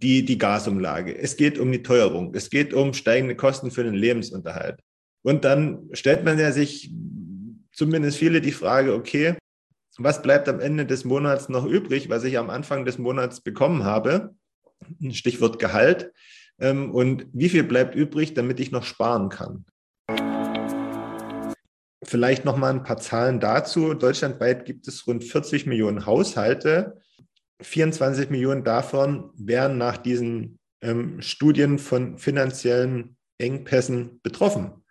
die, die Gasumlage, es geht um die Teuerung, es geht um steigende Kosten für den Lebensunterhalt. Und dann stellt man ja sich zumindest viele die Frage, okay, was bleibt am Ende des Monats noch übrig, was ich am Anfang des Monats bekommen habe? Stichwort Gehalt. Ähm, und wie viel bleibt übrig, damit ich noch sparen kann? Vielleicht noch mal ein paar Zahlen dazu. Deutschlandweit gibt es rund 40 Millionen Haushalte. 24 Millionen davon wären nach diesen ähm, Studien von finanziellen Engpässen betroffen.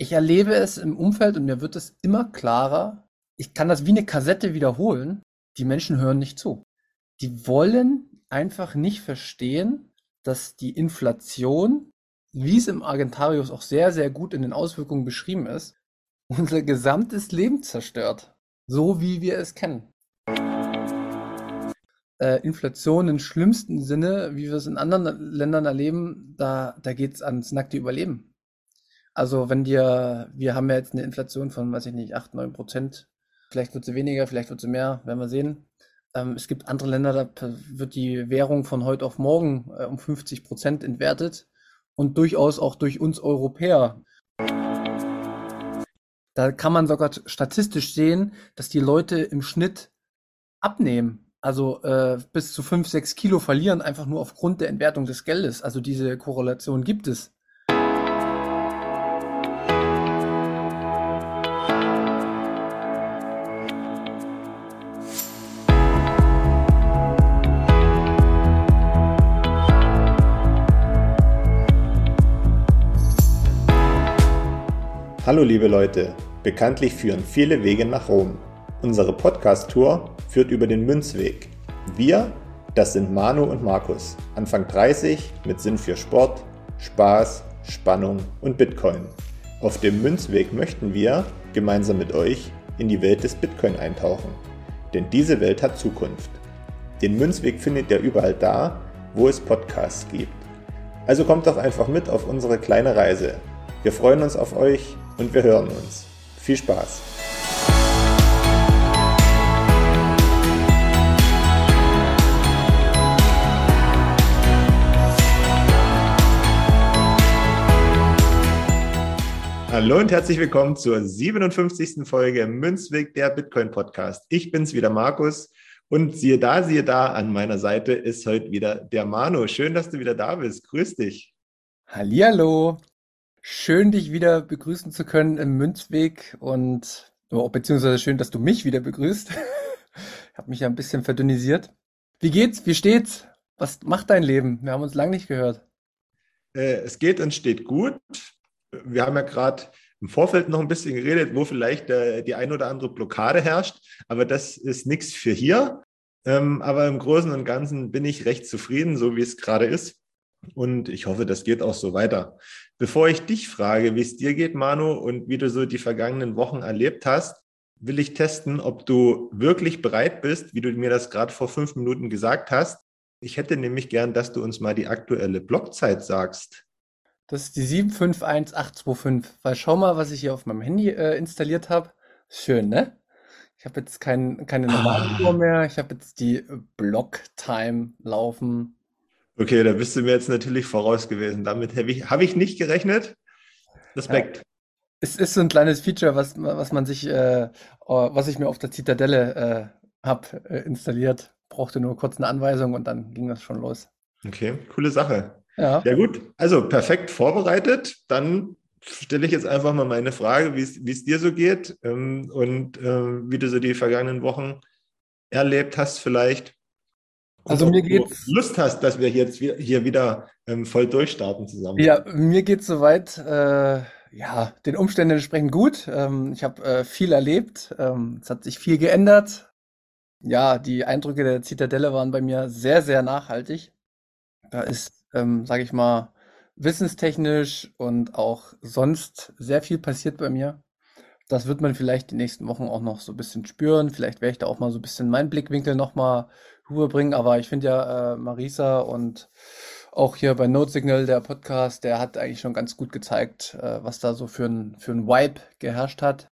Ich erlebe es im Umfeld und mir wird es immer klarer. Ich kann das wie eine Kassette wiederholen. Die Menschen hören nicht zu. Die wollen einfach nicht verstehen, dass die Inflation, wie es im Argentarius auch sehr, sehr gut in den Auswirkungen beschrieben ist, unser gesamtes Leben zerstört. So wie wir es kennen. Äh, Inflation im schlimmsten Sinne, wie wir es in anderen Ländern erleben, da, da geht es ans nackte Überleben. Also wenn dir, wir haben ja jetzt eine Inflation von, weiß ich nicht, 8, 9 Prozent. Vielleicht wird sie weniger, vielleicht wird sie mehr, werden wir sehen. Ähm, es gibt andere Länder, da wird die Währung von heute auf morgen äh, um 50 Prozent entwertet und durchaus auch durch uns Europäer. Da kann man sogar statistisch sehen, dass die Leute im Schnitt abnehmen. Also äh, bis zu 5, 6 Kilo verlieren, einfach nur aufgrund der Entwertung des Geldes. Also diese Korrelation gibt es. Hallo liebe Leute, bekanntlich führen viele Wege nach Rom. Unsere Podcast-Tour führt über den Münzweg. Wir, das sind Manu und Markus, Anfang 30 mit Sinn für Sport, Spaß, Spannung und Bitcoin. Auf dem Münzweg möchten wir, gemeinsam mit euch, in die Welt des Bitcoin eintauchen. Denn diese Welt hat Zukunft. Den Münzweg findet ihr überall da, wo es Podcasts gibt. Also kommt doch einfach mit auf unsere kleine Reise. Wir freuen uns auf euch und wir hören uns. Viel Spaß! Hallo und herzlich willkommen zur 57. Folge Münzweg der Bitcoin Podcast. Ich bin's wieder, Markus. Und siehe da, siehe da, an meiner Seite ist heute wieder der Manu. Schön, dass du wieder da bist. Grüß dich. Hallihallo. Schön, dich wieder begrüßen zu können im Münzweg und oh, beziehungsweise schön, dass du mich wieder begrüßt. ich habe mich ja ein bisschen verdünnisiert. Wie geht's? Wie steht's? Was macht dein Leben? Wir haben uns lange nicht gehört. Äh, es geht und steht gut. Wir haben ja gerade im Vorfeld noch ein bisschen geredet, wo vielleicht äh, die ein oder andere Blockade herrscht, aber das ist nichts für hier. Ähm, aber im Großen und Ganzen bin ich recht zufrieden, so wie es gerade ist. Und ich hoffe, das geht auch so weiter. Bevor ich dich frage, wie es dir geht, Manu, und wie du so die vergangenen Wochen erlebt hast, will ich testen, ob du wirklich bereit bist, wie du mir das gerade vor fünf Minuten gesagt hast. Ich hätte nämlich gern, dass du uns mal die aktuelle Blockzeit sagst. Das ist die 751825. Weil schau mal, was ich hier auf meinem Handy äh, installiert habe. Schön, ne? Ich habe jetzt kein, keine normale ah. Uhr mehr. Ich habe jetzt die Blocktime laufen. Okay, da bist du mir jetzt natürlich voraus gewesen. Damit habe ich, hab ich nicht gerechnet. Respekt. Ja. Es ist so ein kleines Feature, was, was man sich, äh, oh, was ich mir auf der Zitadelle äh, habe äh, installiert. Brauchte nur kurz eine Anweisung und dann ging das schon los. Okay, coole Sache. Ja. Ja, gut. Also perfekt vorbereitet. Dann stelle ich jetzt einfach mal meine Frage, wie es dir so geht ähm, und äh, wie du so die vergangenen Wochen erlebt hast, vielleicht. Also mir geht's. Lust hast, dass wir jetzt hier wieder ähm, voll durchstarten zusammen. Ja, mir geht's soweit, äh, ja, den Umständen entsprechend gut. Ähm, ich habe äh, viel erlebt. Ähm, es hat sich viel geändert. Ja, die Eindrücke der Zitadelle waren bei mir sehr, sehr nachhaltig. Da ist, ähm, sage ich mal, wissenstechnisch und auch sonst sehr viel passiert bei mir. Das wird man vielleicht die nächsten Wochen auch noch so ein bisschen spüren. Vielleicht werde ich da auch mal so ein bisschen meinen Blickwinkel nochmal rüberbringen. Aber ich finde ja, äh, Marisa und auch hier bei Note Signal, der Podcast, der hat eigentlich schon ganz gut gezeigt, äh, was da so für ein, für ein Vibe geherrscht hat.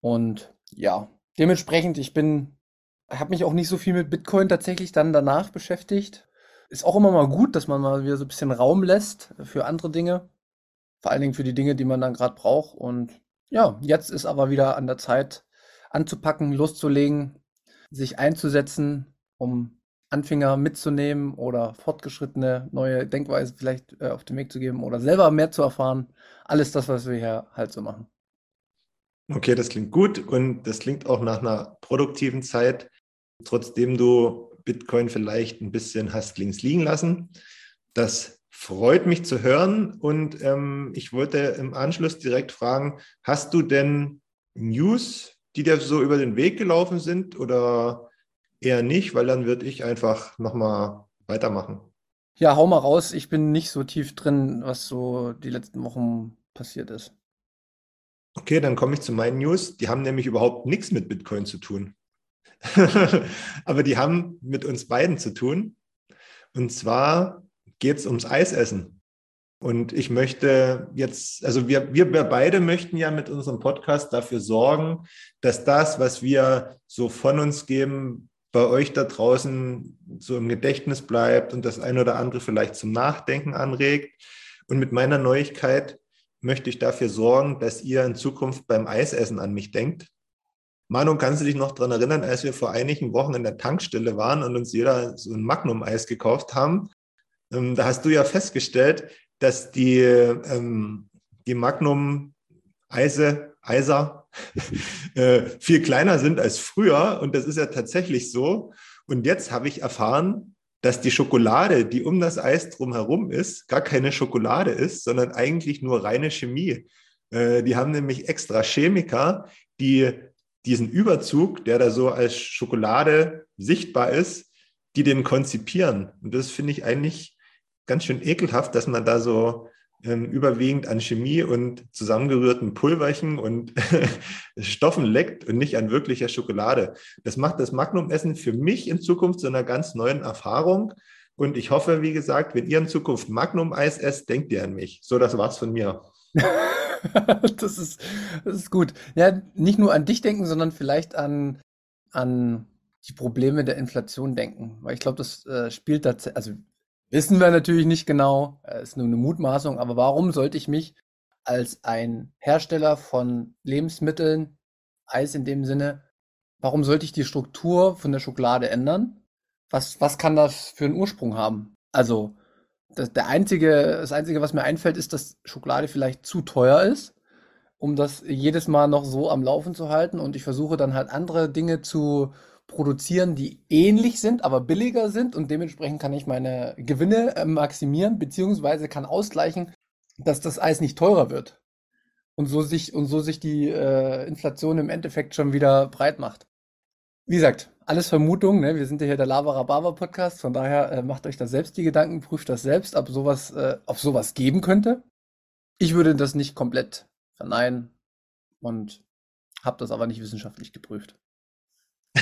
Und ja, dementsprechend, ich bin habe mich auch nicht so viel mit Bitcoin tatsächlich dann danach beschäftigt. Ist auch immer mal gut, dass man mal wieder so ein bisschen Raum lässt für andere Dinge. Vor allen Dingen für die Dinge, die man dann gerade braucht. Und ja, jetzt ist aber wieder an der Zeit anzupacken, loszulegen, sich einzusetzen, um Anfänger mitzunehmen oder fortgeschrittene neue Denkweise vielleicht äh, auf den Weg zu geben oder selber mehr zu erfahren. Alles das, was wir hier halt so machen. Okay, das klingt gut und das klingt auch nach einer produktiven Zeit, trotzdem du Bitcoin vielleicht ein bisschen hast links liegen lassen. Das freut mich zu hören und ähm, ich wollte im Anschluss direkt fragen, hast du denn News, die dir so über den Weg gelaufen sind oder eher nicht, weil dann würde ich einfach nochmal weitermachen. Ja, hau mal raus. Ich bin nicht so tief drin, was so die letzten Wochen passiert ist. Okay, dann komme ich zu meinen News. Die haben nämlich überhaupt nichts mit Bitcoin zu tun. Aber die haben mit uns beiden zu tun. Und zwar geht es ums Eisessen. Und ich möchte jetzt, also wir, wir beide möchten ja mit unserem Podcast dafür sorgen, dass das, was wir so von uns geben, bei euch da draußen so im Gedächtnis bleibt und das ein oder andere vielleicht zum Nachdenken anregt. Und mit meiner Neuigkeit möchte ich dafür sorgen, dass ihr in Zukunft beim Eisessen an mich denkt. Manu, kannst du dich noch daran erinnern, als wir vor einigen Wochen in der Tankstelle waren und uns jeder so ein Magnum-Eis gekauft haben? Ähm, da hast du ja festgestellt, dass die, ähm, die Magnum-Eise, Eiser, äh, viel kleiner sind als früher. Und das ist ja tatsächlich so. Und jetzt habe ich erfahren, dass die Schokolade, die um das Eis drumherum ist, gar keine Schokolade ist, sondern eigentlich nur reine Chemie. Äh, die haben nämlich extra Chemiker, die diesen Überzug, der da so als Schokolade sichtbar ist, die den konzipieren. Und das finde ich eigentlich ganz schön ekelhaft, dass man da so ähm, überwiegend an Chemie und zusammengerührten Pulverchen und Stoffen leckt und nicht an wirklicher Schokolade. Das macht das Magnum-Essen für mich in Zukunft zu einer ganz neuen Erfahrung. Und ich hoffe, wie gesagt, wenn ihr in Zukunft Magnum-Eis esst, denkt ihr an mich. So, das war's von mir. das, ist, das ist gut. Ja, nicht nur an dich denken, sondern vielleicht an, an die Probleme der Inflation denken. Weil ich glaube, das äh, spielt tatsächlich, also Wissen wir natürlich nicht genau, äh, ist nur eine Mutmaßung, aber warum sollte ich mich als ein Hersteller von Lebensmitteln, Eis in dem Sinne, warum sollte ich die Struktur von der Schokolade ändern? Was, was kann das für einen Ursprung haben? Also, das, der einzige, das Einzige, was mir einfällt, ist, dass Schokolade vielleicht zu teuer ist, um das jedes Mal noch so am Laufen zu halten. Und ich versuche dann halt andere Dinge zu, produzieren, die ähnlich sind, aber billiger sind und dementsprechend kann ich meine Gewinne äh, maximieren, beziehungsweise kann ausgleichen, dass das Eis nicht teurer wird. Und so sich, und so sich die äh, Inflation im Endeffekt schon wieder breit macht. Wie gesagt, alles Vermutung, ne? Wir sind ja hier der Lava Rhabarber Podcast, von daher äh, macht euch da selbst die Gedanken, prüft das selbst, ob sowas, äh, ob sowas geben könnte. Ich würde das nicht komplett verneinen und habe das aber nicht wissenschaftlich geprüft.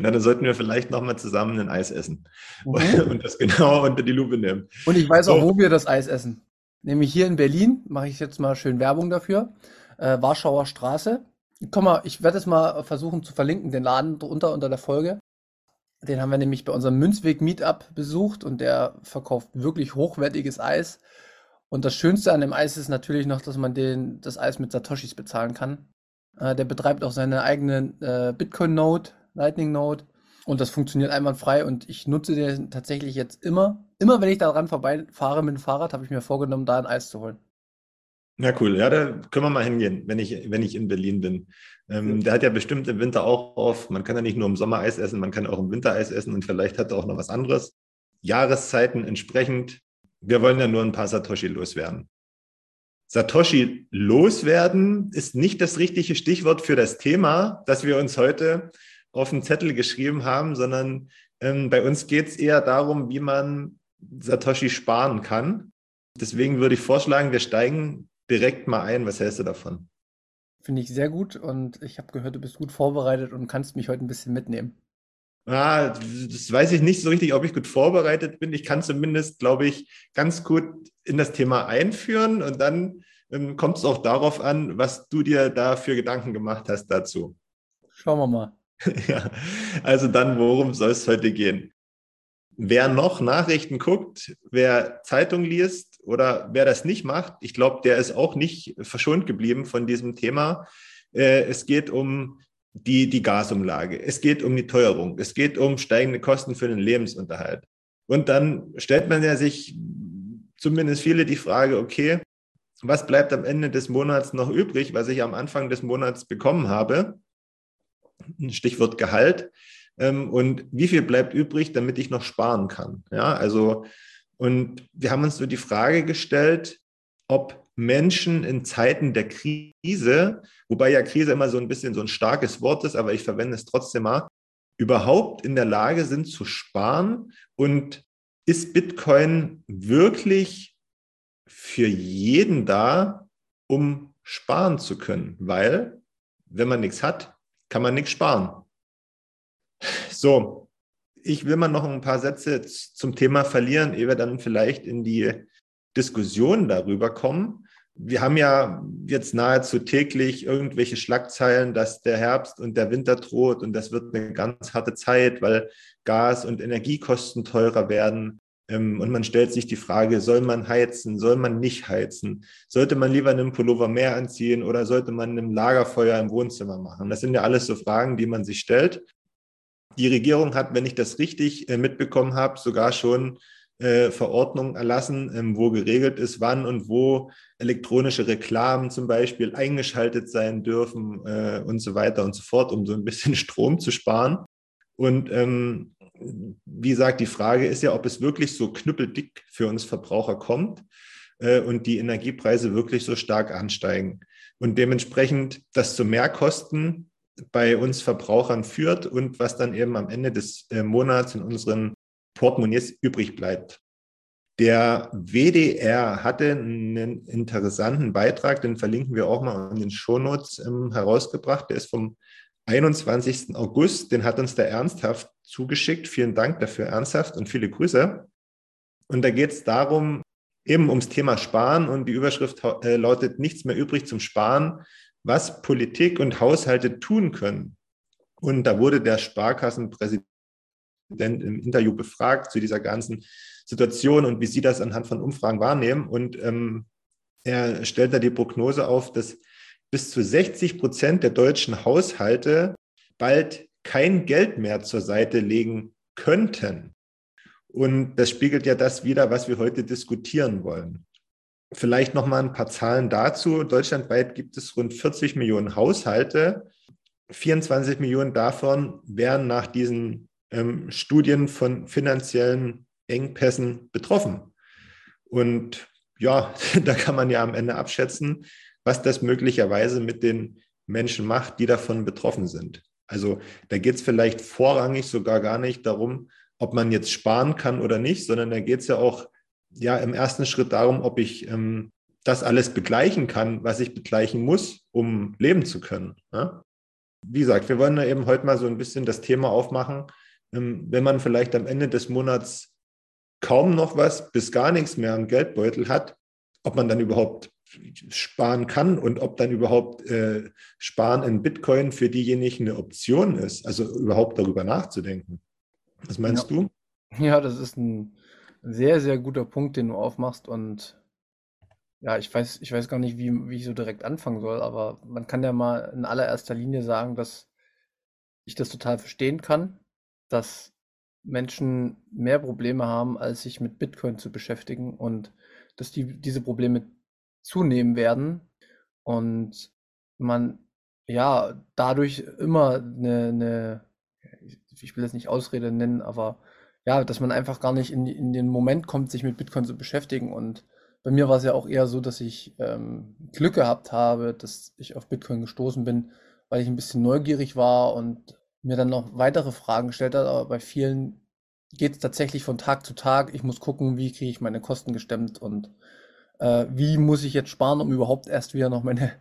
Na, dann sollten wir vielleicht nochmal zusammen ein Eis essen mhm. und das genau unter die Lupe nehmen. Und ich weiß auch, wo wir das Eis essen. Nämlich hier in Berlin, mache ich jetzt mal schön Werbung dafür. Äh, Warschauer Straße. Komm mal, ich werde es mal versuchen zu verlinken, den Laden drunter unter der Folge. Den haben wir nämlich bei unserem Münzweg Meetup besucht und der verkauft wirklich hochwertiges Eis. Und das Schönste an dem Eis ist natürlich noch, dass man den, das Eis mit Satoshis bezahlen kann. Äh, der betreibt auch seine eigene äh, Bitcoin-Node, Lightning-Node. Und das funktioniert einwandfrei und ich nutze den tatsächlich jetzt immer. Immer wenn ich daran vorbeifahre mit dem Fahrrad, habe ich mir vorgenommen, da ein Eis zu holen. Ja, cool. Ja, da können wir mal hingehen, wenn ich, wenn ich in Berlin bin. Ähm, der hat ja bestimmt im Winter auch auf. Man kann ja nicht nur im Sommer Eis essen, man kann auch im Winter Eis essen und vielleicht hat er auch noch was anderes. Jahreszeiten entsprechend. Wir wollen ja nur ein paar Satoshi loswerden. Satoshi loswerden ist nicht das richtige Stichwort für das Thema, das wir uns heute auf den Zettel geschrieben haben, sondern ähm, bei uns geht es eher darum, wie man Satoshi sparen kann. Deswegen würde ich vorschlagen, wir steigen direkt mal ein. Was hältst du davon? Finde ich sehr gut und ich habe gehört, du bist gut vorbereitet und kannst mich heute ein bisschen mitnehmen. Ah, das weiß ich nicht so richtig, ob ich gut vorbereitet bin. Ich kann zumindest, glaube ich, ganz gut in das Thema einführen und dann ähm, kommt es auch darauf an, was du dir da für Gedanken gemacht hast dazu. Schauen wir mal. ja, also dann, worum soll es heute gehen? Wer noch Nachrichten guckt, wer Zeitung liest oder wer das nicht macht, ich glaube, der ist auch nicht verschont geblieben von diesem Thema. Äh, es geht um die, die Gasumlage, es geht um die Teuerung, es geht um steigende Kosten für den Lebensunterhalt. Und dann stellt man ja sich zumindest viele die Frage, okay, was bleibt am Ende des Monats noch übrig, was ich am Anfang des Monats bekommen habe? Stichwort Gehalt. Ähm, und wie viel bleibt übrig, damit ich noch sparen kann? Ja, also, und wir haben uns so die Frage gestellt, ob Menschen in Zeiten der Krise, wobei ja Krise immer so ein bisschen so ein starkes Wort ist, aber ich verwende es trotzdem mal, überhaupt in der Lage sind zu sparen und ist Bitcoin wirklich für jeden da, um sparen zu können? Weil, wenn man nichts hat, kann man nichts sparen. So, ich will mal noch ein paar Sätze zum Thema verlieren, ehe wir dann vielleicht in die Diskussion darüber kommen. Wir haben ja jetzt nahezu täglich irgendwelche Schlagzeilen, dass der Herbst und der Winter droht und das wird eine ganz harte Zeit, weil Gas und Energiekosten teurer werden. Ähm, und man stellt sich die Frage, soll man heizen, soll man nicht heizen? Sollte man lieber einen Pullover mehr anziehen oder sollte man ein Lagerfeuer im Wohnzimmer machen? Das sind ja alles so Fragen, die man sich stellt. Die Regierung hat, wenn ich das richtig äh, mitbekommen habe, sogar schon äh, Verordnungen erlassen, ähm, wo geregelt ist, wann und wo elektronische Reklamen zum Beispiel eingeschaltet sein dürfen äh, und so weiter und so fort, um so ein bisschen Strom zu sparen. Und ähm, wie gesagt, die Frage ist ja, ob es wirklich so knüppeldick für uns Verbraucher kommt äh, und die Energiepreise wirklich so stark ansteigen. Und dementsprechend das zu Mehrkosten bei uns Verbrauchern führt und was dann eben am Ende des äh, Monats in unseren Portemonnaies übrig bleibt. Der WDR hatte einen interessanten Beitrag, den verlinken wir auch mal in den Shownotes ähm, herausgebracht. Der ist vom 21. August, den hat uns der Ernsthaft zugeschickt. Vielen Dank dafür, Ernsthaft, und viele Grüße. Und da geht es darum, eben ums Thema Sparen und die Überschrift äh, lautet nichts mehr übrig zum Sparen, was Politik und Haushalte tun können. Und da wurde der Sparkassenpräsident im Interview befragt zu dieser ganzen Situation und wie Sie das anhand von Umfragen wahrnehmen. Und ähm, er stellt da die Prognose auf, dass bis zu 60 Prozent der deutschen Haushalte bald kein Geld mehr zur Seite legen könnten. Und das spiegelt ja das wider, was wir heute diskutieren wollen. Vielleicht noch mal ein paar Zahlen dazu. Deutschlandweit gibt es rund 40 Millionen Haushalte. 24 Millionen davon wären nach diesen ähm, Studien von finanziellen Engpässen betroffen. Und ja, da kann man ja am Ende abschätzen, was das möglicherweise mit den Menschen macht, die davon betroffen sind. Also da geht es vielleicht vorrangig sogar gar nicht darum, ob man jetzt sparen kann oder nicht, sondern da geht es ja auch ja im ersten Schritt darum, ob ich ähm, das alles begleichen kann, was ich begleichen muss, um leben zu können. Ja? Wie gesagt, wir wollen da eben heute mal so ein bisschen das Thema aufmachen, ähm, wenn man vielleicht am Ende des Monats kaum noch was bis gar nichts mehr im Geldbeutel hat, ob man dann überhaupt sparen kann und ob dann überhaupt äh, Sparen in Bitcoin für diejenigen eine Option ist, also überhaupt darüber nachzudenken. Was meinst ja. du? Ja, das ist ein sehr, sehr guter Punkt, den du aufmachst und ja, ich weiß, ich weiß gar nicht, wie, wie ich so direkt anfangen soll, aber man kann ja mal in allererster Linie sagen, dass ich das total verstehen kann, dass Menschen mehr Probleme haben, als sich mit Bitcoin zu beschäftigen und dass die diese Probleme zunehmen werden und man ja dadurch immer eine, eine ich will das nicht Ausrede nennen, aber ja, dass man einfach gar nicht in, in den Moment kommt, sich mit Bitcoin zu beschäftigen. Und bei mir war es ja auch eher so, dass ich ähm, Glück gehabt habe, dass ich auf Bitcoin gestoßen bin, weil ich ein bisschen neugierig war und mir dann noch weitere Fragen gestellt habe. Aber bei vielen geht es tatsächlich von Tag zu Tag. Ich muss gucken, wie kriege ich meine Kosten gestemmt und äh, wie muss ich jetzt sparen, um überhaupt erst wieder noch meine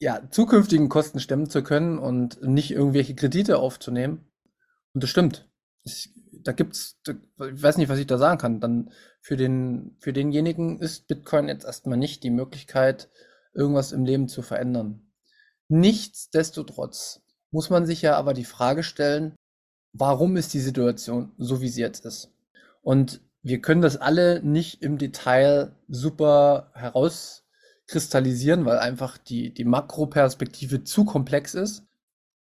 ja, zukünftigen Kosten stemmen zu können und nicht irgendwelche Kredite aufzunehmen. Und das stimmt. Es, da gibt's, ich weiß nicht, was ich da sagen kann. Dann für den, für denjenigen ist Bitcoin jetzt erstmal nicht die Möglichkeit, irgendwas im Leben zu verändern. Nichtsdestotrotz muss man sich ja aber die Frage stellen, warum ist die Situation so, wie sie jetzt ist? Und wir können das alle nicht im Detail super herauskristallisieren, weil einfach die, die Makroperspektive zu komplex ist.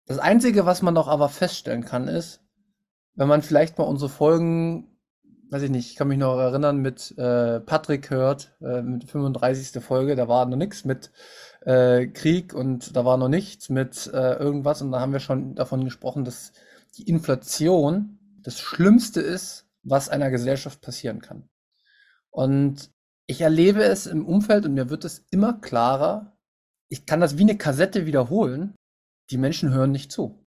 Das Einzige, was man doch aber feststellen kann, ist, wenn man vielleicht mal unsere Folgen weiß ich nicht, ich kann mich noch erinnern, mit äh, Patrick hört, äh, mit 35. Folge, da war noch nichts mit äh, Krieg und da war noch nichts mit äh, irgendwas und da haben wir schon davon gesprochen, dass die Inflation das Schlimmste ist, was einer Gesellschaft passieren kann. Und ich erlebe es im Umfeld und mir wird es immer klarer, ich kann das wie eine Kassette wiederholen, die Menschen hören nicht zu.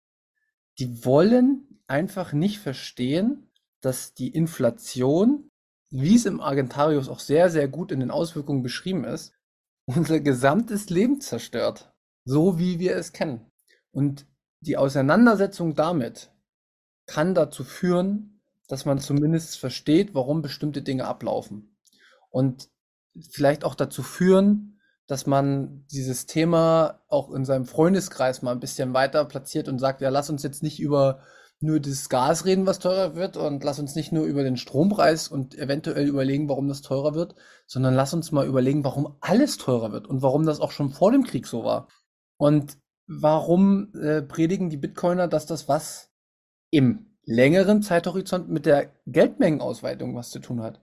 Die wollen einfach nicht verstehen, dass die Inflation, wie es im Argentarius auch sehr, sehr gut in den Auswirkungen beschrieben ist, unser gesamtes Leben zerstört. So wie wir es kennen. Und die Auseinandersetzung damit kann dazu führen, dass man zumindest versteht, warum bestimmte Dinge ablaufen. Und vielleicht auch dazu führen, dass man dieses Thema auch in seinem Freundeskreis mal ein bisschen weiter platziert und sagt, ja, lass uns jetzt nicht über nur das Gas reden, was teurer wird und lass uns nicht nur über den Strompreis und eventuell überlegen, warum das teurer wird, sondern lass uns mal überlegen, warum alles teurer wird und warum das auch schon vor dem Krieg so war. Und warum äh, predigen die Bitcoiner, dass das was im längeren Zeithorizont mit der Geldmengenausweitung was zu tun hat?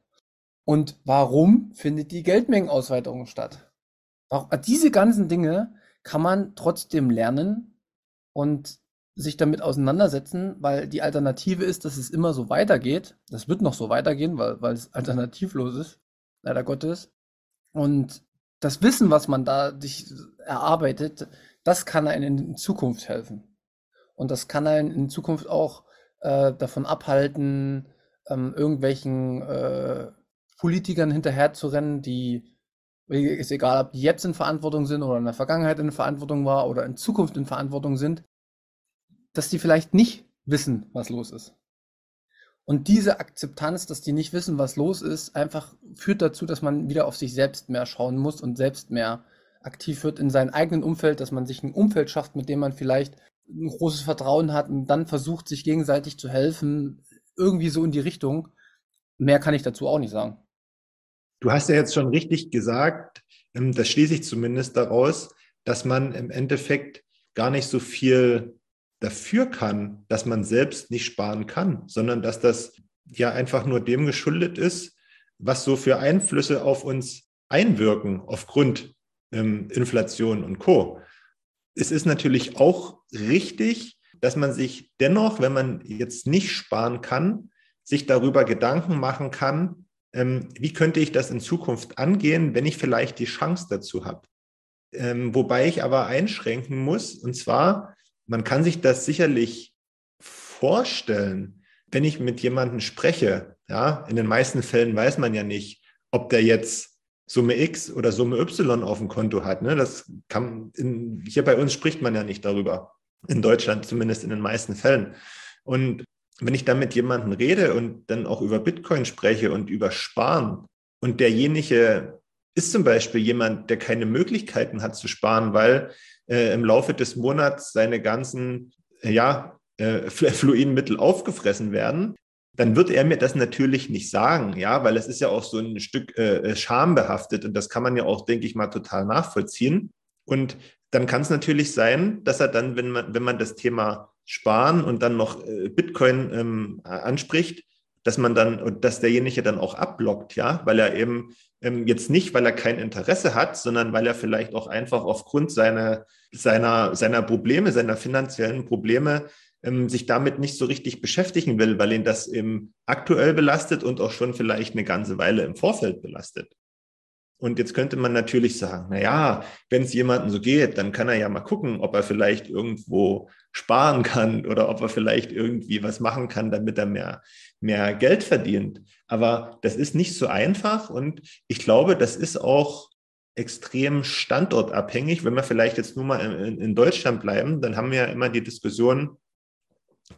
Und warum findet die Geldmengenausweitung statt? Auch diese ganzen Dinge kann man trotzdem lernen und sich damit auseinandersetzen, weil die Alternative ist, dass es immer so weitergeht. Das wird noch so weitergehen, weil, weil es alternativlos ist, leider Gottes. Und das Wissen, was man da sich erarbeitet, das kann einen in Zukunft helfen. Und das kann einen in Zukunft auch äh, davon abhalten, ähm, irgendwelchen äh, Politikern hinterherzurennen, die ist egal, ob die jetzt in Verantwortung sind oder in der Vergangenheit in Verantwortung war oder in Zukunft in Verantwortung sind, dass die vielleicht nicht wissen, was los ist. Und diese Akzeptanz, dass die nicht wissen, was los ist, einfach führt dazu, dass man wieder auf sich selbst mehr schauen muss und selbst mehr aktiv wird in seinem eigenen Umfeld, dass man sich ein Umfeld schafft, mit dem man vielleicht ein großes Vertrauen hat und dann versucht, sich gegenseitig zu helfen, irgendwie so in die Richtung. Mehr kann ich dazu auch nicht sagen. Du hast ja jetzt schon richtig gesagt, ähm, das schließe ich zumindest daraus, dass man im Endeffekt gar nicht so viel dafür kann, dass man selbst nicht sparen kann, sondern dass das ja einfach nur dem geschuldet ist, was so für Einflüsse auf uns einwirken aufgrund ähm, Inflation und Co. Es ist natürlich auch richtig, dass man sich dennoch, wenn man jetzt nicht sparen kann, sich darüber Gedanken machen kann, ähm, wie könnte ich das in Zukunft angehen, wenn ich vielleicht die Chance dazu habe. Ähm, wobei ich aber einschränken muss, und zwar, man kann sich das sicherlich vorstellen, wenn ich mit jemandem spreche. Ja, in den meisten Fällen weiß man ja nicht, ob der jetzt Summe X oder Summe Y auf dem Konto hat. Ne? Das kann in, hier bei uns spricht man ja nicht darüber. In Deutschland zumindest in den meisten Fällen. Und wenn ich dann mit jemandem rede und dann auch über Bitcoin spreche und über Sparen und derjenige ist zum Beispiel jemand, der keine Möglichkeiten hat zu sparen, weil äh, im Laufe des Monats seine ganzen äh, ja, äh, Fluidenmittel aufgefressen werden, dann wird er mir das natürlich nicht sagen, ja, weil es ist ja auch so ein Stück äh, schambehaftet und das kann man ja auch, denke ich mal, total nachvollziehen. Und dann kann es natürlich sein, dass er dann, wenn man, wenn man das Thema Sparen und dann noch äh, Bitcoin ähm, anspricht, dass man dann, dass derjenige dann auch abblockt, ja, weil er eben ähm, jetzt nicht, weil er kein Interesse hat, sondern weil er vielleicht auch einfach aufgrund seiner, seiner, seiner Probleme, seiner finanziellen Probleme ähm, sich damit nicht so richtig beschäftigen will, weil ihn das eben aktuell belastet und auch schon vielleicht eine ganze Weile im Vorfeld belastet. Und jetzt könnte man natürlich sagen, na ja, wenn es jemandem so geht, dann kann er ja mal gucken, ob er vielleicht irgendwo sparen kann oder ob er vielleicht irgendwie was machen kann, damit er mehr, mehr Geld verdient. Aber das ist nicht so einfach und ich glaube, das ist auch extrem standortabhängig. Wenn wir vielleicht jetzt nur mal in, in Deutschland bleiben, dann haben wir ja immer die Diskussion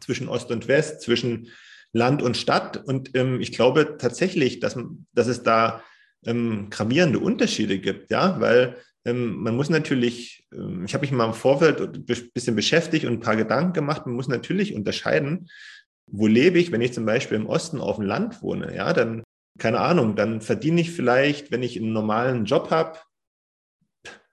zwischen Ost und West, zwischen Land und Stadt. Und ähm, ich glaube tatsächlich, dass, dass es da ähm, gravierende Unterschiede gibt, ja, weil ähm, man muss natürlich, ähm, ich habe mich mal im Vorfeld ein bisschen beschäftigt und ein paar Gedanken gemacht. Man muss natürlich unterscheiden, wo lebe ich, wenn ich zum Beispiel im Osten auf dem Land wohne. Ja, dann, keine Ahnung, dann verdiene ich vielleicht, wenn ich einen normalen Job habe,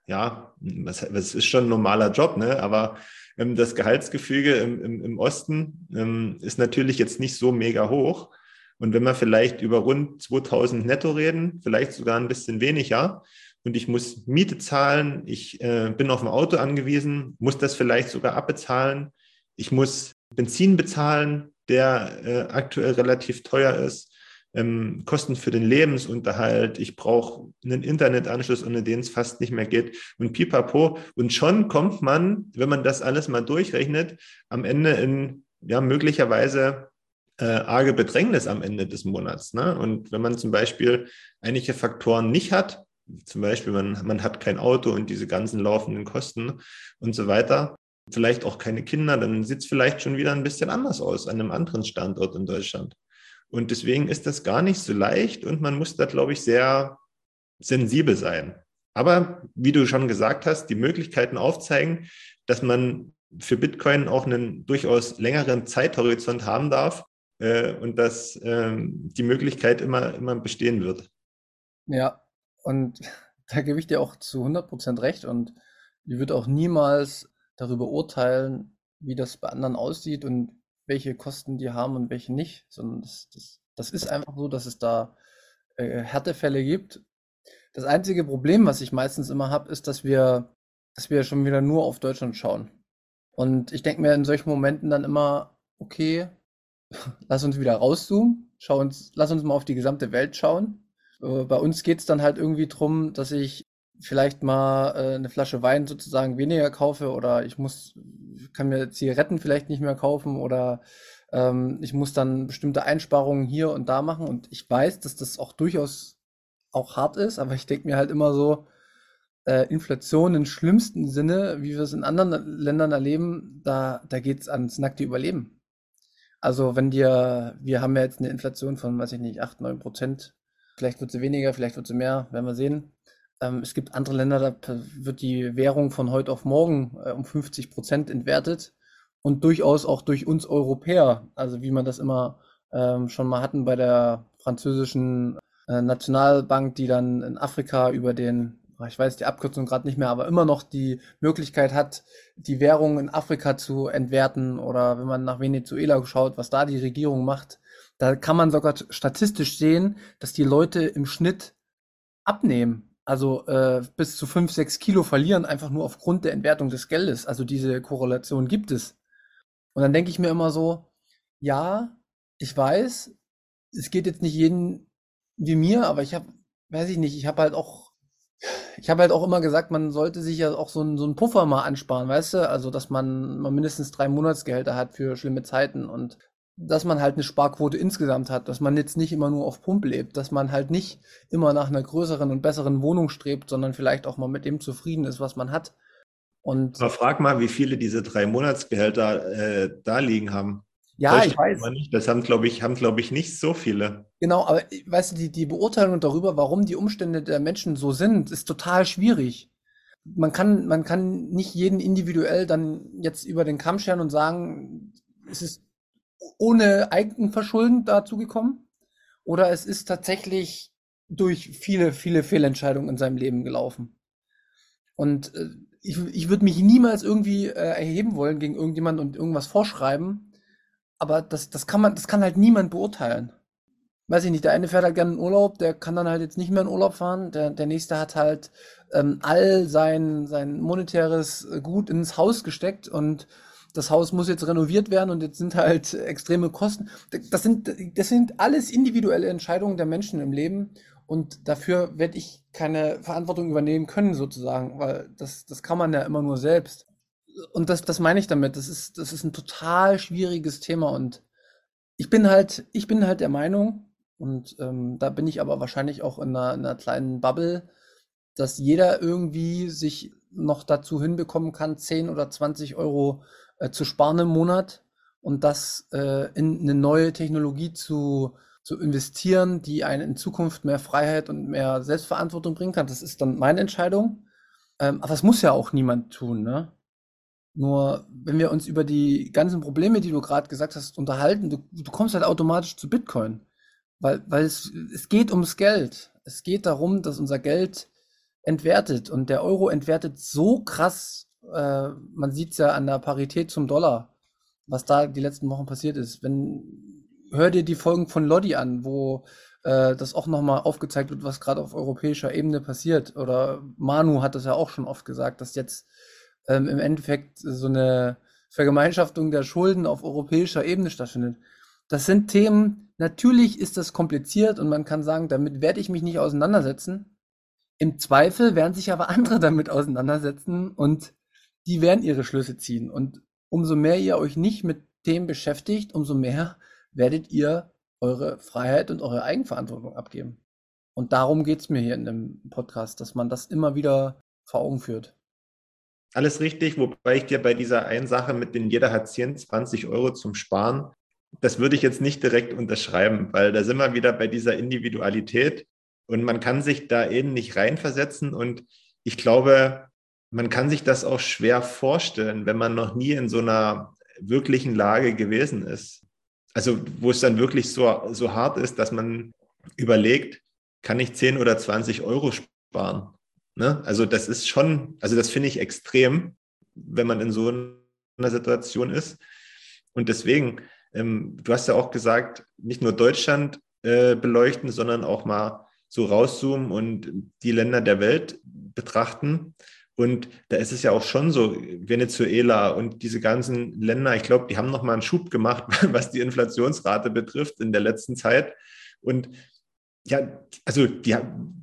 ja, was, ist schon ein normaler Job, ne? Aber ähm, das Gehaltsgefüge im, im, im Osten ähm, ist natürlich jetzt nicht so mega hoch. Und wenn wir vielleicht über rund 2000 netto reden, vielleicht sogar ein bisschen weniger, und ich muss Miete zahlen, ich äh, bin auf ein Auto angewiesen, muss das vielleicht sogar abbezahlen, ich muss Benzin bezahlen, der äh, aktuell relativ teuer ist, ähm, Kosten für den Lebensunterhalt, ich brauche einen Internetanschluss, ohne den es fast nicht mehr geht und pipapo. Und schon kommt man, wenn man das alles mal durchrechnet, am Ende in ja möglicherweise äh, arge Bedrängnis am Ende des Monats. Ne? Und wenn man zum Beispiel einige Faktoren nicht hat, zum Beispiel man, man hat kein Auto und diese ganzen laufenden Kosten und so weiter, vielleicht auch keine Kinder, dann sieht es vielleicht schon wieder ein bisschen anders aus an einem anderen Standort in Deutschland. Und deswegen ist das gar nicht so leicht und man muss da, glaube ich, sehr sensibel sein. Aber wie du schon gesagt hast, die Möglichkeiten aufzeigen, dass man für Bitcoin auch einen durchaus längeren Zeithorizont haben darf äh, und dass äh, die Möglichkeit immer, immer bestehen wird. Ja, und da gebe ich dir auch zu 100% recht und ich würde auch niemals darüber urteilen, wie das bei anderen aussieht und welche Kosten die haben und welche nicht, sondern das, das, das ist einfach so, dass es da äh, Härtefälle gibt. Das einzige Problem, was ich meistens immer habe, ist, dass wir, dass wir schon wieder nur auf Deutschland schauen. Und ich denke mir in solchen Momenten dann immer, okay, lass uns wieder rauszoomen, schau uns, lass uns mal auf die gesamte Welt schauen. Äh, bei uns geht es dann halt irgendwie drum, dass ich vielleicht mal äh, eine Flasche Wein sozusagen weniger kaufe oder ich muss, kann mir Zigaretten vielleicht nicht mehr kaufen oder ähm, ich muss dann bestimmte Einsparungen hier und da machen und ich weiß, dass das auch durchaus auch hart ist, aber ich denke mir halt immer so, äh, Inflation im schlimmsten Sinne, wie wir es in anderen Ländern erleben, da, da geht es ans nackte Überleben. Also wenn dir, wir haben ja jetzt eine Inflation von, weiß ich nicht, 8, 9 Prozent, vielleicht wird sie weniger, vielleicht wird sie mehr, werden wir sehen. Ähm, es gibt andere Länder, da wird die Währung von heute auf morgen äh, um 50 Prozent entwertet und durchaus auch durch uns Europäer, also wie man das immer ähm, schon mal hatten bei der französischen äh, Nationalbank, die dann in Afrika über den, ich weiß die Abkürzung gerade nicht mehr, aber immer noch die Möglichkeit hat, die Währung in Afrika zu entwerten oder wenn man nach Venezuela schaut, was da die Regierung macht, da kann man sogar statistisch sehen, dass die Leute im Schnitt abnehmen also äh, bis zu 5, 6 Kilo verlieren, einfach nur aufgrund der Entwertung des Geldes. Also diese Korrelation gibt es. Und dann denke ich mir immer so, ja, ich weiß, es geht jetzt nicht jeden wie mir, aber ich habe, weiß ich nicht, ich habe halt auch, ich habe halt auch immer gesagt, man sollte sich ja auch so einen, so Puffer mal ansparen, weißt du? Also, dass man, man mindestens drei Monatsgehälter hat für schlimme Zeiten und dass man halt eine Sparquote insgesamt hat, dass man jetzt nicht immer nur auf Pump lebt, dass man halt nicht immer nach einer größeren und besseren Wohnung strebt, sondern vielleicht auch mal mit dem zufrieden ist, was man hat. Und Aber frag mal, wie viele diese drei Monatsgehälter äh, da liegen haben. Ja, ich weiß. Das haben, glaube ich, haben, glaube ich, nicht so viele. Genau, aber weißt du, die, die Beurteilung darüber, warum die Umstände der Menschen so sind, ist total schwierig. Man kann, man kann nicht jeden individuell dann jetzt über den Kamm scheren und sagen, es ist ohne Eigenverschulden dazu gekommen oder es ist tatsächlich durch viele, viele Fehlentscheidungen in seinem Leben gelaufen. Und äh, ich, ich würde mich niemals irgendwie äh, erheben wollen gegen irgendjemand und irgendwas vorschreiben, aber das, das kann man, das kann halt niemand beurteilen. Weiß ich nicht, der eine fährt halt gerne in Urlaub, der kann dann halt jetzt nicht mehr in Urlaub fahren, der, der nächste hat halt ähm, all sein, sein monetäres Gut ins Haus gesteckt und das Haus muss jetzt renoviert werden und jetzt sind halt extreme Kosten. Das sind, das sind alles individuelle Entscheidungen der Menschen im Leben und dafür werde ich keine Verantwortung übernehmen können, sozusagen, weil das, das kann man ja immer nur selbst. Und das, das meine ich damit. Das ist, das ist ein total schwieriges Thema und ich bin halt, ich bin halt der Meinung, und ähm, da bin ich aber wahrscheinlich auch in einer, in einer kleinen Bubble, dass jeder irgendwie sich noch dazu hinbekommen kann, 10 oder 20 Euro äh, zu sparen im Monat und das äh, in eine neue Technologie zu, zu investieren, die einen in Zukunft mehr Freiheit und mehr Selbstverantwortung bringen kann. Das ist dann meine Entscheidung. Ähm, aber das muss ja auch niemand tun, ne? Nur wenn wir uns über die ganzen Probleme, die du gerade gesagt hast, unterhalten, du, du kommst halt automatisch zu Bitcoin. Weil, weil es, es geht ums Geld. Es geht darum, dass unser Geld entwertet. Und der Euro entwertet so krass. Äh, man sieht es ja an der Parität zum Dollar, was da die letzten Wochen passiert ist. Wenn, hör dir die Folgen von Lodi an, wo äh, das auch nochmal aufgezeigt wird, was gerade auf europäischer Ebene passiert. Oder Manu hat das ja auch schon oft gesagt, dass jetzt ähm, im Endeffekt so eine Vergemeinschaftung der Schulden auf europäischer Ebene stattfindet. Das sind Themen, natürlich ist das kompliziert und man kann sagen, damit werde ich mich nicht auseinandersetzen. Im Zweifel werden sich aber andere damit auseinandersetzen und die werden ihre Schlüsse ziehen. Und umso mehr ihr euch nicht mit Themen beschäftigt, umso mehr werdet ihr eure Freiheit und eure Eigenverantwortung abgeben. Und darum geht es mir hier in dem Podcast, dass man das immer wieder vor Augen führt. Alles richtig, wobei ich dir bei dieser einen Sache mit den jeder hat 10, 20 Euro zum Sparen, das würde ich jetzt nicht direkt unterschreiben, weil da sind wir wieder bei dieser Individualität und man kann sich da eben nicht reinversetzen und ich glaube, man kann sich das auch schwer vorstellen, wenn man noch nie in so einer wirklichen Lage gewesen ist. Also wo es dann wirklich so, so hart ist, dass man überlegt, kann ich 10 oder 20 Euro sparen? Ne? Also das ist schon, also das finde ich extrem, wenn man in so einer Situation ist. Und deswegen, ähm, du hast ja auch gesagt, nicht nur Deutschland äh, beleuchten, sondern auch mal so rauszoomen und die Länder der Welt betrachten. Und da ist es ja auch schon so, Venezuela und diese ganzen Länder, ich glaube, die haben noch mal einen Schub gemacht, was die Inflationsrate betrifft in der letzten Zeit. Und ja, also die,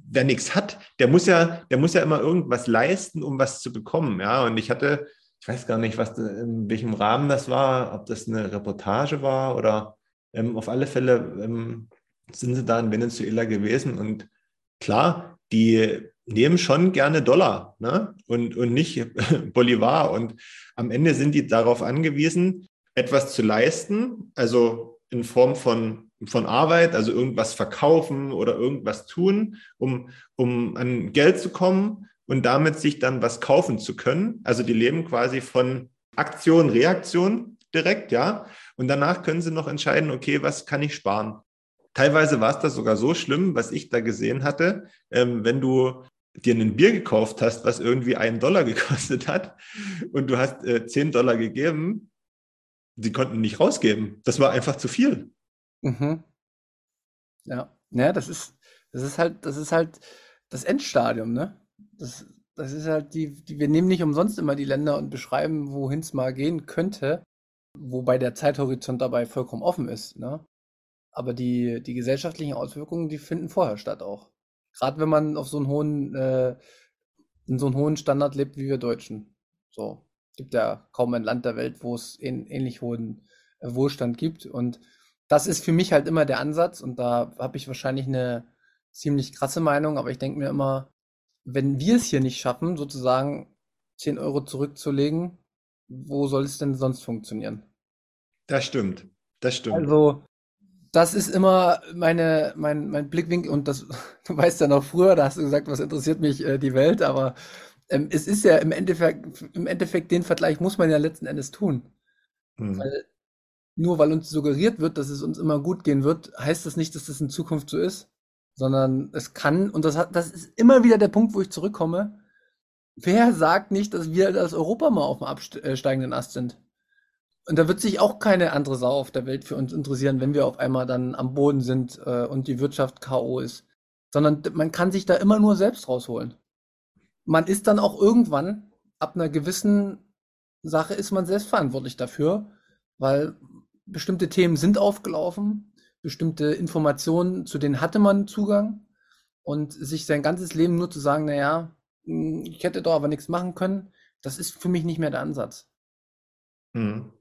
wer nichts hat, der muss ja, der muss ja immer irgendwas leisten, um was zu bekommen. Ja, und ich hatte, ich weiß gar nicht, was in welchem Rahmen das war, ob das eine Reportage war oder ähm, auf alle Fälle ähm, sind sie da in Venezuela gewesen. Und klar, die nehmen schon gerne Dollar ne? und, und nicht Bolivar. Und am Ende sind die darauf angewiesen, etwas zu leisten, also in Form von von Arbeit, also irgendwas verkaufen oder irgendwas tun, um, um an Geld zu kommen und damit sich dann was kaufen zu können. Also die leben quasi von Aktion, Reaktion direkt, ja. Und danach können sie noch entscheiden, okay, was kann ich sparen? Teilweise war es das sogar so schlimm, was ich da gesehen hatte, ähm, wenn du dir ein Bier gekauft hast, was irgendwie einen Dollar gekostet hat und du hast äh, 10 Dollar gegeben, sie konnten nicht rausgeben. Das war einfach zu viel. Mhm. Ja. Ja, das ist das ist halt das ist halt das Endstadium, ne? Das das ist halt die die wir nehmen nicht umsonst immer die Länder und beschreiben, wohin es mal gehen könnte, wobei der Zeithorizont dabei vollkommen offen ist, ne? Aber die die gesellschaftlichen Auswirkungen, die finden vorher statt auch. Gerade wenn man auf so einen hohen äh, in so 'n hohen Standard lebt wie wir Deutschen. So. Gibt ja kaum ein Land der Welt, wo es ähn ähnlich hohen, äh, Wohlstand gibt und das ist für mich halt immer der Ansatz und da habe ich wahrscheinlich eine ziemlich krasse Meinung, aber ich denke mir immer, wenn wir es hier nicht schaffen, sozusagen 10 Euro zurückzulegen, wo soll es denn sonst funktionieren? Das stimmt. Das stimmt. Also, das ist immer meine, mein, mein Blickwinkel und das, du weißt ja noch früher, da hast du gesagt, was interessiert mich äh, die Welt, aber ähm, es ist ja im Endeffekt, im Endeffekt den Vergleich muss man ja letzten Endes tun. Hm. Weil nur weil uns suggeriert wird, dass es uns immer gut gehen wird, heißt das nicht, dass das in Zukunft so ist, sondern es kann, und das, hat, das ist immer wieder der Punkt, wo ich zurückkomme. Wer sagt nicht, dass wir als Europa mal auf dem absteigenden Ast sind? Und da wird sich auch keine andere Sau auf der Welt für uns interessieren, wenn wir auf einmal dann am Boden sind äh, und die Wirtschaft K.O. ist. Sondern man kann sich da immer nur selbst rausholen. Man ist dann auch irgendwann, ab einer gewissen Sache ist man selbst verantwortlich dafür, weil bestimmte Themen sind aufgelaufen, bestimmte Informationen, zu denen hatte man Zugang und sich sein ganzes Leben nur zu sagen, naja, hm, ich hätte doch aber nichts machen können, das ist für mich nicht mehr der Ansatz. Hm.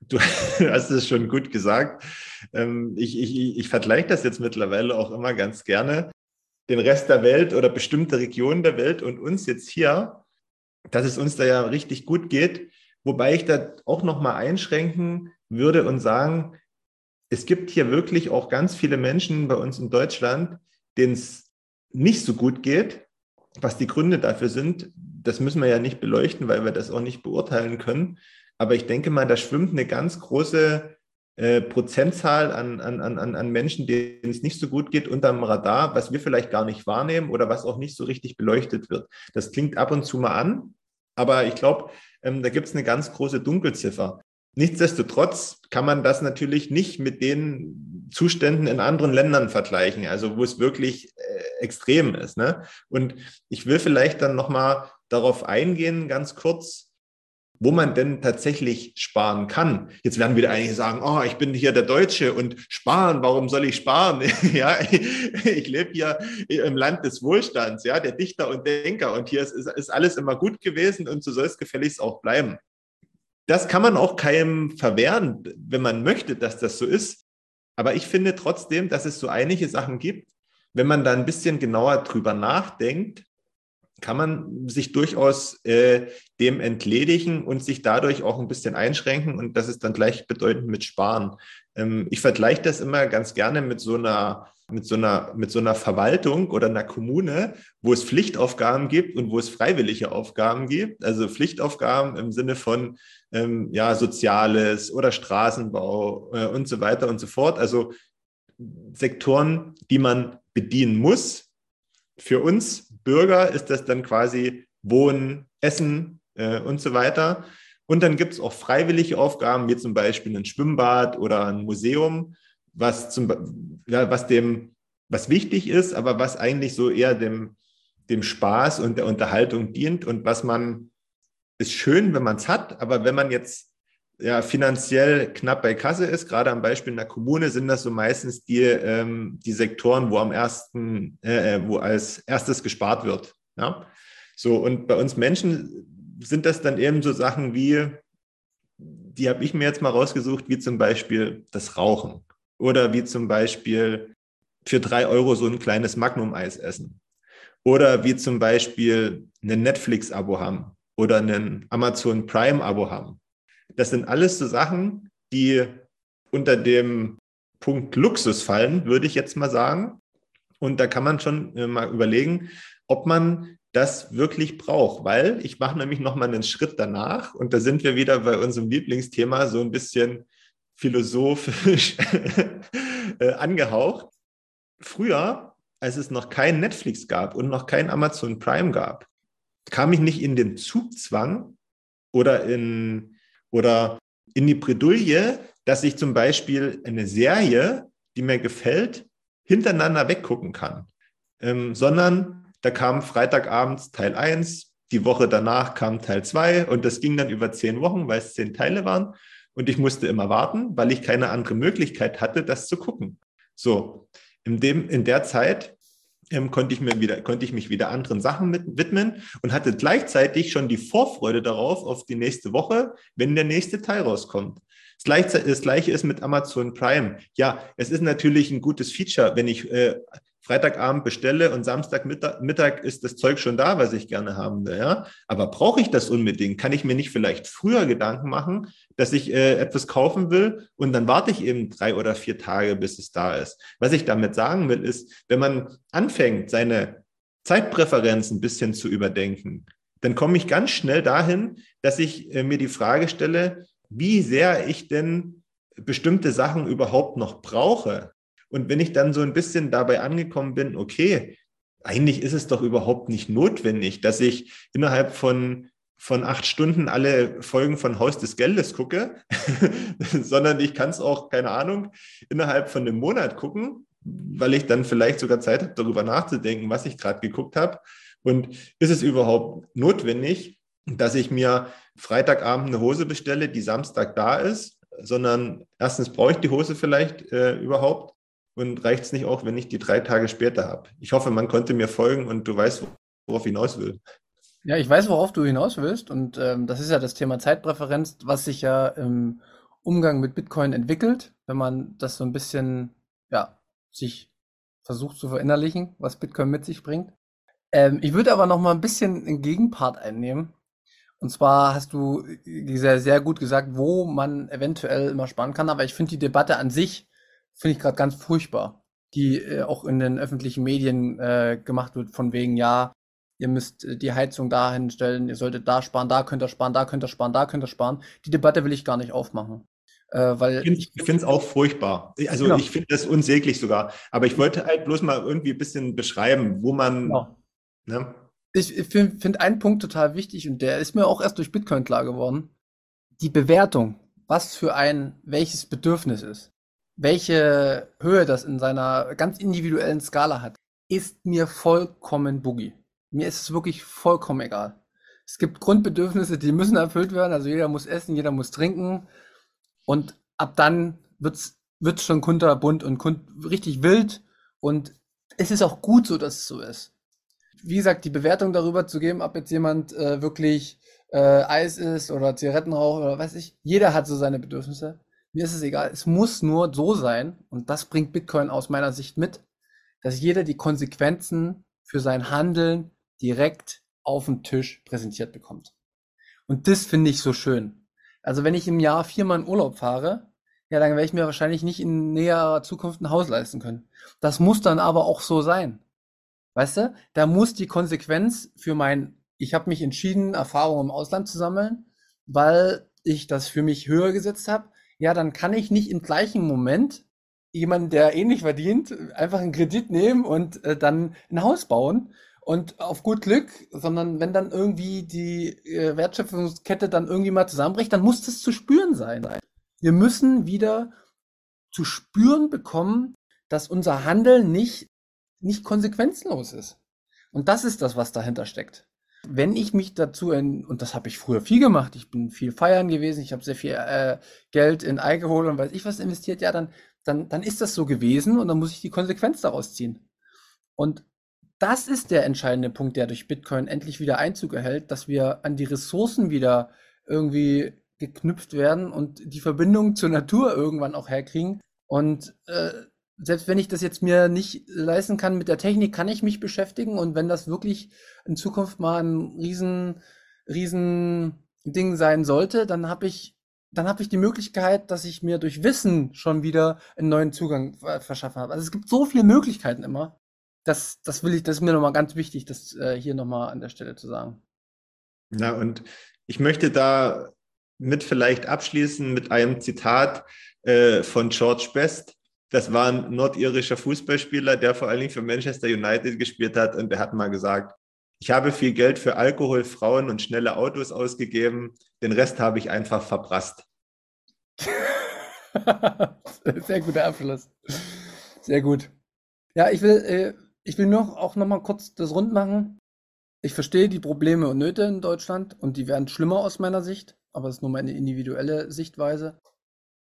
Du hast es schon gut gesagt. Ähm, ich, ich, ich vergleiche das jetzt mittlerweile auch immer ganz gerne. Den Rest der Welt oder bestimmte Regionen der Welt und uns jetzt hier, dass es uns da ja richtig gut geht. Wobei ich da auch nochmal einschränken würde und sagen, es gibt hier wirklich auch ganz viele Menschen bei uns in Deutschland, denen es nicht so gut geht. was die Gründe dafür sind, das müssen wir ja nicht beleuchten, weil wir das auch nicht beurteilen können. Aber ich denke mal, da schwimmt eine ganz große äh, Prozentzahl an, an, an, an Menschen, denen es nicht so gut geht, unterm Radar, was wir vielleicht gar nicht wahrnehmen oder was auch nicht so richtig beleuchtet wird. Das klingt ab und zu mal an, aber ich glaube, ähm, da gibt es eine ganz große Dunkelziffer. Nichtsdestotrotz kann man das natürlich nicht mit den Zuständen in anderen Ländern vergleichen, also wo es wirklich äh, extrem ist. Ne? Und ich will vielleicht dann nochmal darauf eingehen, ganz kurz, wo man denn tatsächlich sparen kann. Jetzt werden wieder einige sagen, oh, ich bin hier der Deutsche und sparen, warum soll ich sparen? ja, ich lebe hier im Land des Wohlstands, ja, der Dichter und Denker und hier ist, ist alles immer gut gewesen und so soll es gefälligst auch bleiben. Das kann man auch keinem verwehren, wenn man möchte, dass das so ist. Aber ich finde trotzdem, dass es so einige Sachen gibt, wenn man da ein bisschen genauer drüber nachdenkt, kann man sich durchaus äh, dem entledigen und sich dadurch auch ein bisschen einschränken. Und das ist dann gleichbedeutend mit Sparen. Ähm, ich vergleiche das immer ganz gerne mit so einer mit so einer, mit so einer Verwaltung oder einer Kommune, wo es Pflichtaufgaben gibt und wo es freiwillige Aufgaben gibt. Also Pflichtaufgaben im Sinne von ähm, ja, Soziales oder Straßenbau äh, und so weiter und so fort. Also Sektoren, die man bedienen muss. Für uns Bürger ist das dann quasi Wohnen, Essen äh, und so weiter. Und dann gibt es auch freiwillige Aufgaben, wie zum Beispiel ein Schwimmbad oder ein Museum, was, zum, ja, was dem, was wichtig ist, aber was eigentlich so eher dem, dem Spaß und der Unterhaltung dient und was man ist schön, wenn man es hat, aber wenn man jetzt ja, finanziell knapp bei Kasse ist, gerade am Beispiel in der Kommune, sind das so meistens die, ähm, die Sektoren, wo am ersten, äh, äh, wo als erstes gespart wird. Ja? So, und bei uns Menschen sind das dann eben so Sachen wie, die habe ich mir jetzt mal rausgesucht, wie zum Beispiel das Rauchen oder wie zum Beispiel für drei Euro so ein kleines Magnum-Eis essen oder wie zum Beispiel ein Netflix-Abo haben oder ein Amazon Prime-Abo haben das sind alles so Sachen, die unter dem Punkt Luxus fallen, würde ich jetzt mal sagen. Und da kann man schon äh, mal überlegen, ob man das wirklich braucht, weil ich mache nämlich noch mal einen Schritt danach und da sind wir wieder bei unserem Lieblingsthema so ein bisschen philosophisch äh, angehaucht. Früher, als es noch kein Netflix gab und noch kein Amazon Prime gab, kam ich nicht in den Zugzwang oder in oder in die Bredouille, dass ich zum Beispiel eine Serie, die mir gefällt, hintereinander weggucken kann, ähm, sondern da kam Freitagabends Teil 1, die Woche danach kam Teil 2 und das ging dann über zehn Wochen, weil es zehn Teile waren und ich musste immer warten, weil ich keine andere Möglichkeit hatte, das zu gucken. So, in, dem, in der Zeit ähm, konnte ich mir wieder, konnte ich mich wieder anderen Sachen mit, widmen und hatte gleichzeitig schon die Vorfreude darauf, auf die nächste Woche, wenn der nächste Teil rauskommt. Das Gleiche, ist mit Amazon Prime. Ja, es ist natürlich ein gutes Feature, wenn ich äh, Freitagabend bestelle und Samstagmittag Mittag ist das Zeug schon da, was ich gerne haben will. Ja? Aber brauche ich das unbedingt? Kann ich mir nicht vielleicht früher Gedanken machen, dass ich äh, etwas kaufen will und dann warte ich eben drei oder vier Tage, bis es da ist? Was ich damit sagen will, ist, wenn man anfängt, seine Zeitpräferenzen ein bisschen zu überdenken, dann komme ich ganz schnell dahin, dass ich äh, mir die Frage stelle, wie sehr ich denn bestimmte Sachen überhaupt noch brauche. Und wenn ich dann so ein bisschen dabei angekommen bin, okay, eigentlich ist es doch überhaupt nicht notwendig, dass ich innerhalb von, von acht Stunden alle Folgen von Haus des Geldes gucke, sondern ich kann es auch, keine Ahnung, innerhalb von einem Monat gucken, weil ich dann vielleicht sogar Zeit habe, darüber nachzudenken, was ich gerade geguckt habe. Und ist es überhaupt notwendig, dass ich mir Freitagabend eine Hose bestelle, die Samstag da ist, sondern erstens brauche ich die Hose vielleicht äh, überhaupt und reicht es nicht auch, wenn ich die drei Tage später habe? Ich hoffe, man konnte mir folgen und du weißt, worauf ich hinaus will. Ja, ich weiß, worauf du hinaus willst. Und ähm, das ist ja das Thema Zeitpräferenz, was sich ja im Umgang mit Bitcoin entwickelt, wenn man das so ein bisschen, ja, sich versucht zu verinnerlichen, was Bitcoin mit sich bringt. Ähm, ich würde aber noch mal ein bisschen einen Gegenpart einnehmen. Und zwar hast du sehr, sehr gut gesagt, wo man eventuell immer sparen kann. Aber ich finde die Debatte an sich finde ich gerade ganz furchtbar, die äh, auch in den öffentlichen Medien äh, gemacht wird, von wegen, ja, ihr müsst äh, die Heizung dahin stellen, ihr solltet da sparen, da könnt ihr sparen, da könnt ihr sparen, da könnt ihr sparen. Die Debatte will ich gar nicht aufmachen. Äh, weil ich finde es auch furchtbar. Also genau. ich finde das unsäglich sogar. Aber ich wollte halt bloß mal irgendwie ein bisschen beschreiben, wo man. Genau. Ne? Ich, ich finde find einen Punkt total wichtig und der ist mir auch erst durch Bitcoin klar geworden. Die Bewertung, was für ein welches Bedürfnis ist, welche Höhe das in seiner ganz individuellen Skala hat, ist mir vollkommen boogie. Mir ist es wirklich vollkommen egal. Es gibt Grundbedürfnisse, die müssen erfüllt werden. Also jeder muss essen, jeder muss trinken. Und ab dann wird's wird's schon kunterbunt und richtig wild. Und es ist auch gut so, dass es so ist. Wie gesagt, die Bewertung darüber zu geben, ob jetzt jemand äh, wirklich äh, Eis isst oder Zigaretten raucht oder weiß ich, jeder hat so seine Bedürfnisse. Mir ist es egal. Es muss nur so sein, und das bringt Bitcoin aus meiner Sicht mit, dass jeder die Konsequenzen für sein Handeln direkt auf dem Tisch präsentiert bekommt. Und das finde ich so schön. Also wenn ich im Jahr viermal in Urlaub fahre, ja, dann werde ich mir wahrscheinlich nicht in näherer Zukunft ein Haus leisten können. Das muss dann aber auch so sein. Weißt du? Da muss die Konsequenz für mein, ich habe mich entschieden, Erfahrungen im Ausland zu sammeln, weil ich das für mich höher gesetzt habe. Ja, dann kann ich nicht im gleichen Moment jemanden, der ähnlich verdient, einfach einen Kredit nehmen und äh, dann ein Haus bauen, und auf gut Glück, sondern wenn dann irgendwie die äh, Wertschöpfungskette dann irgendwie mal zusammenbricht, dann muss das zu spüren sein. Wir müssen wieder zu spüren bekommen, dass unser Handeln nicht, nicht konsequenzlos ist. Und das ist das, was dahinter steckt. Wenn ich mich dazu, in, und das habe ich früher viel gemacht, ich bin viel feiern gewesen, ich habe sehr viel äh, Geld in Alkohol und weiß ich was investiert, ja, dann, dann, dann ist das so gewesen und dann muss ich die Konsequenz daraus ziehen. Und das ist der entscheidende Punkt, der durch Bitcoin endlich wieder Einzug erhält, dass wir an die Ressourcen wieder irgendwie geknüpft werden und die Verbindung zur Natur irgendwann auch herkriegen. Und äh, selbst wenn ich das jetzt mir nicht leisten kann mit der Technik, kann ich mich beschäftigen. Und wenn das wirklich in Zukunft mal ein riesen, riesen Ding sein sollte, dann habe ich, dann habe ich die Möglichkeit, dass ich mir durch Wissen schon wieder einen neuen Zugang verschaffen habe. Also es gibt so viele Möglichkeiten immer das, das will ich, das ist mir nochmal ganz wichtig, das äh, hier nochmal an der Stelle zu sagen. Ja, und ich möchte da mit vielleicht abschließen mit einem Zitat äh, von George Best. Das war ein nordirischer Fußballspieler, der vor allen Dingen für Manchester United gespielt hat und der hat mal gesagt, ich habe viel Geld für Alkohol, Frauen und schnelle Autos ausgegeben, den Rest habe ich einfach verprasst. Sehr guter Abschluss. Sehr gut. Ja, ich will äh, ich will noch auch noch mal kurz das rund machen. Ich verstehe die Probleme und Nöte in Deutschland und die werden schlimmer aus meiner Sicht, aber es ist nur meine individuelle Sichtweise.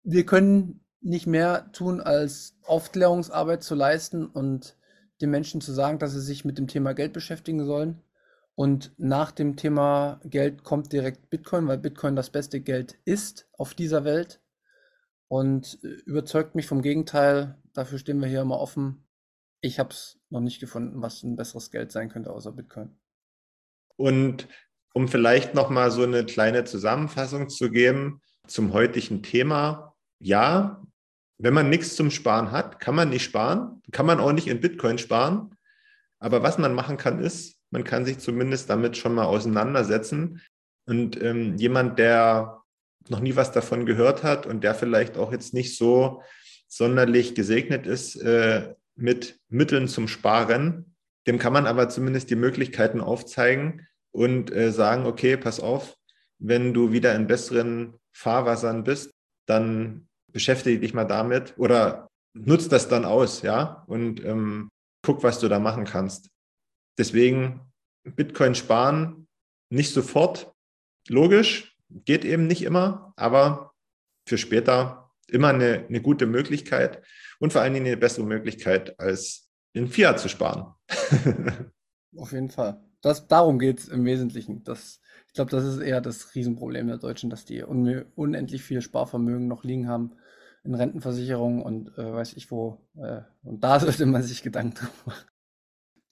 Wir können nicht mehr tun, als Aufklärungsarbeit zu leisten und den Menschen zu sagen, dass sie sich mit dem Thema Geld beschäftigen sollen. Und nach dem Thema Geld kommt direkt Bitcoin, weil Bitcoin das beste Geld ist auf dieser Welt. Und äh, überzeugt mich vom Gegenteil. Dafür stehen wir hier immer offen. Ich habe es noch nicht gefunden, was ein besseres Geld sein könnte außer Bitcoin. Und um vielleicht noch mal so eine kleine Zusammenfassung zu geben zum heutigen Thema. Ja, wenn man nichts zum Sparen hat, kann man nicht sparen, kann man auch nicht in Bitcoin sparen. Aber was man machen kann, ist, man kann sich zumindest damit schon mal auseinandersetzen. Und ähm, jemand, der noch nie was davon gehört hat und der vielleicht auch jetzt nicht so sonderlich gesegnet ist, äh, mit Mitteln zum Sparen. Dem kann man aber zumindest die Möglichkeiten aufzeigen und äh, sagen, okay, pass auf, wenn du wieder in besseren Fahrwassern bist, dann beschäftige dich mal damit oder nutz das dann aus, ja, und ähm, guck, was du da machen kannst. Deswegen Bitcoin sparen nicht sofort, logisch, geht eben nicht immer, aber für später immer eine, eine gute Möglichkeit und vor allen Dingen eine bessere Möglichkeit, als in Fiat zu sparen. Auf jeden Fall. Das, darum geht es im Wesentlichen. Das, ich glaube, das ist eher das Riesenproblem der Deutschen, dass die un unendlich viel Sparvermögen noch liegen haben in Rentenversicherungen und äh, weiß ich wo. Äh, und da sollte man sich Gedanken machen.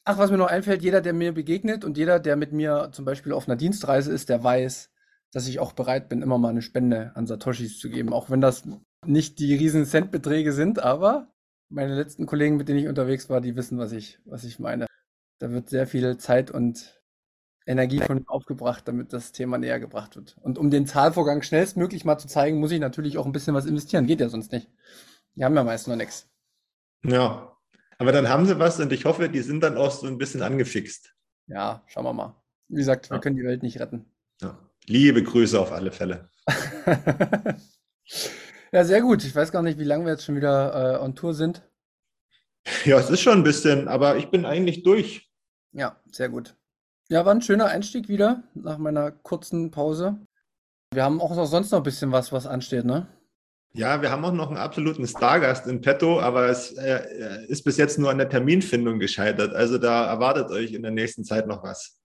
Ach, was mir noch einfällt, jeder, der mir begegnet und jeder, der mit mir zum Beispiel auf einer Dienstreise ist, der weiß, dass ich auch bereit bin, immer mal eine Spende an Satoshis zu geben, auch wenn das nicht die riesen Centbeträge sind, aber meine letzten Kollegen, mit denen ich unterwegs war, die wissen, was ich, was ich meine. Da wird sehr viel Zeit und Energie von ihm aufgebracht, damit das Thema näher gebracht wird. Und um den Zahlvorgang schnellstmöglich mal zu zeigen, muss ich natürlich auch ein bisschen was investieren. Geht ja sonst nicht. Die haben ja meist noch nichts. Ja, aber dann haben sie was und ich hoffe, die sind dann auch so ein bisschen angefixt. Ja, schauen wir mal. Wie gesagt, wir können die Welt nicht retten. Ja. Liebe Grüße auf alle Fälle. ja, sehr gut. Ich weiß gar nicht, wie lange wir jetzt schon wieder äh, on Tour sind. Ja, es ist schon ein bisschen, aber ich bin eigentlich durch. Ja, sehr gut. Ja, war ein schöner Einstieg wieder nach meiner kurzen Pause. Wir haben auch noch sonst noch ein bisschen was, was ansteht, ne? Ja, wir haben auch noch einen absoluten Stargast in petto, aber es äh, ist bis jetzt nur an der Terminfindung gescheitert. Also da erwartet euch in der nächsten Zeit noch was.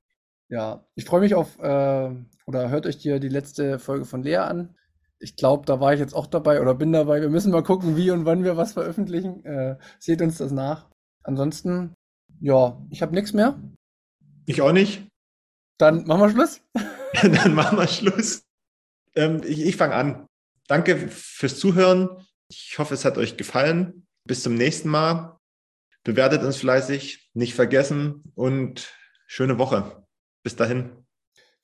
Ja, ich freue mich auf, äh, oder hört euch dir die letzte Folge von Lea an. Ich glaube, da war ich jetzt auch dabei oder bin dabei. Wir müssen mal gucken, wie und wann wir was veröffentlichen. Äh, seht uns das nach. Ansonsten, ja, ich habe nichts mehr. Ich auch nicht. Dann machen wir Schluss. Dann machen wir Schluss. Ähm, ich ich fange an. Danke fürs Zuhören. Ich hoffe, es hat euch gefallen. Bis zum nächsten Mal. Bewertet uns fleißig, nicht vergessen und schöne Woche. Bis dahin.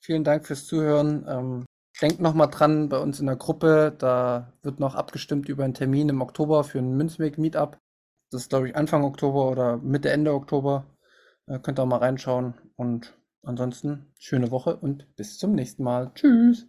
Vielen Dank fürs Zuhören. Ähm, denkt noch mal dran, bei uns in der Gruppe, da wird noch abgestimmt über einen Termin im Oktober für ein Münzweg-Meetup. Das ist, glaube ich, Anfang Oktober oder Mitte, Ende Oktober. Äh, könnt ihr auch mal reinschauen. Und ansonsten schöne Woche und bis zum nächsten Mal. Tschüss.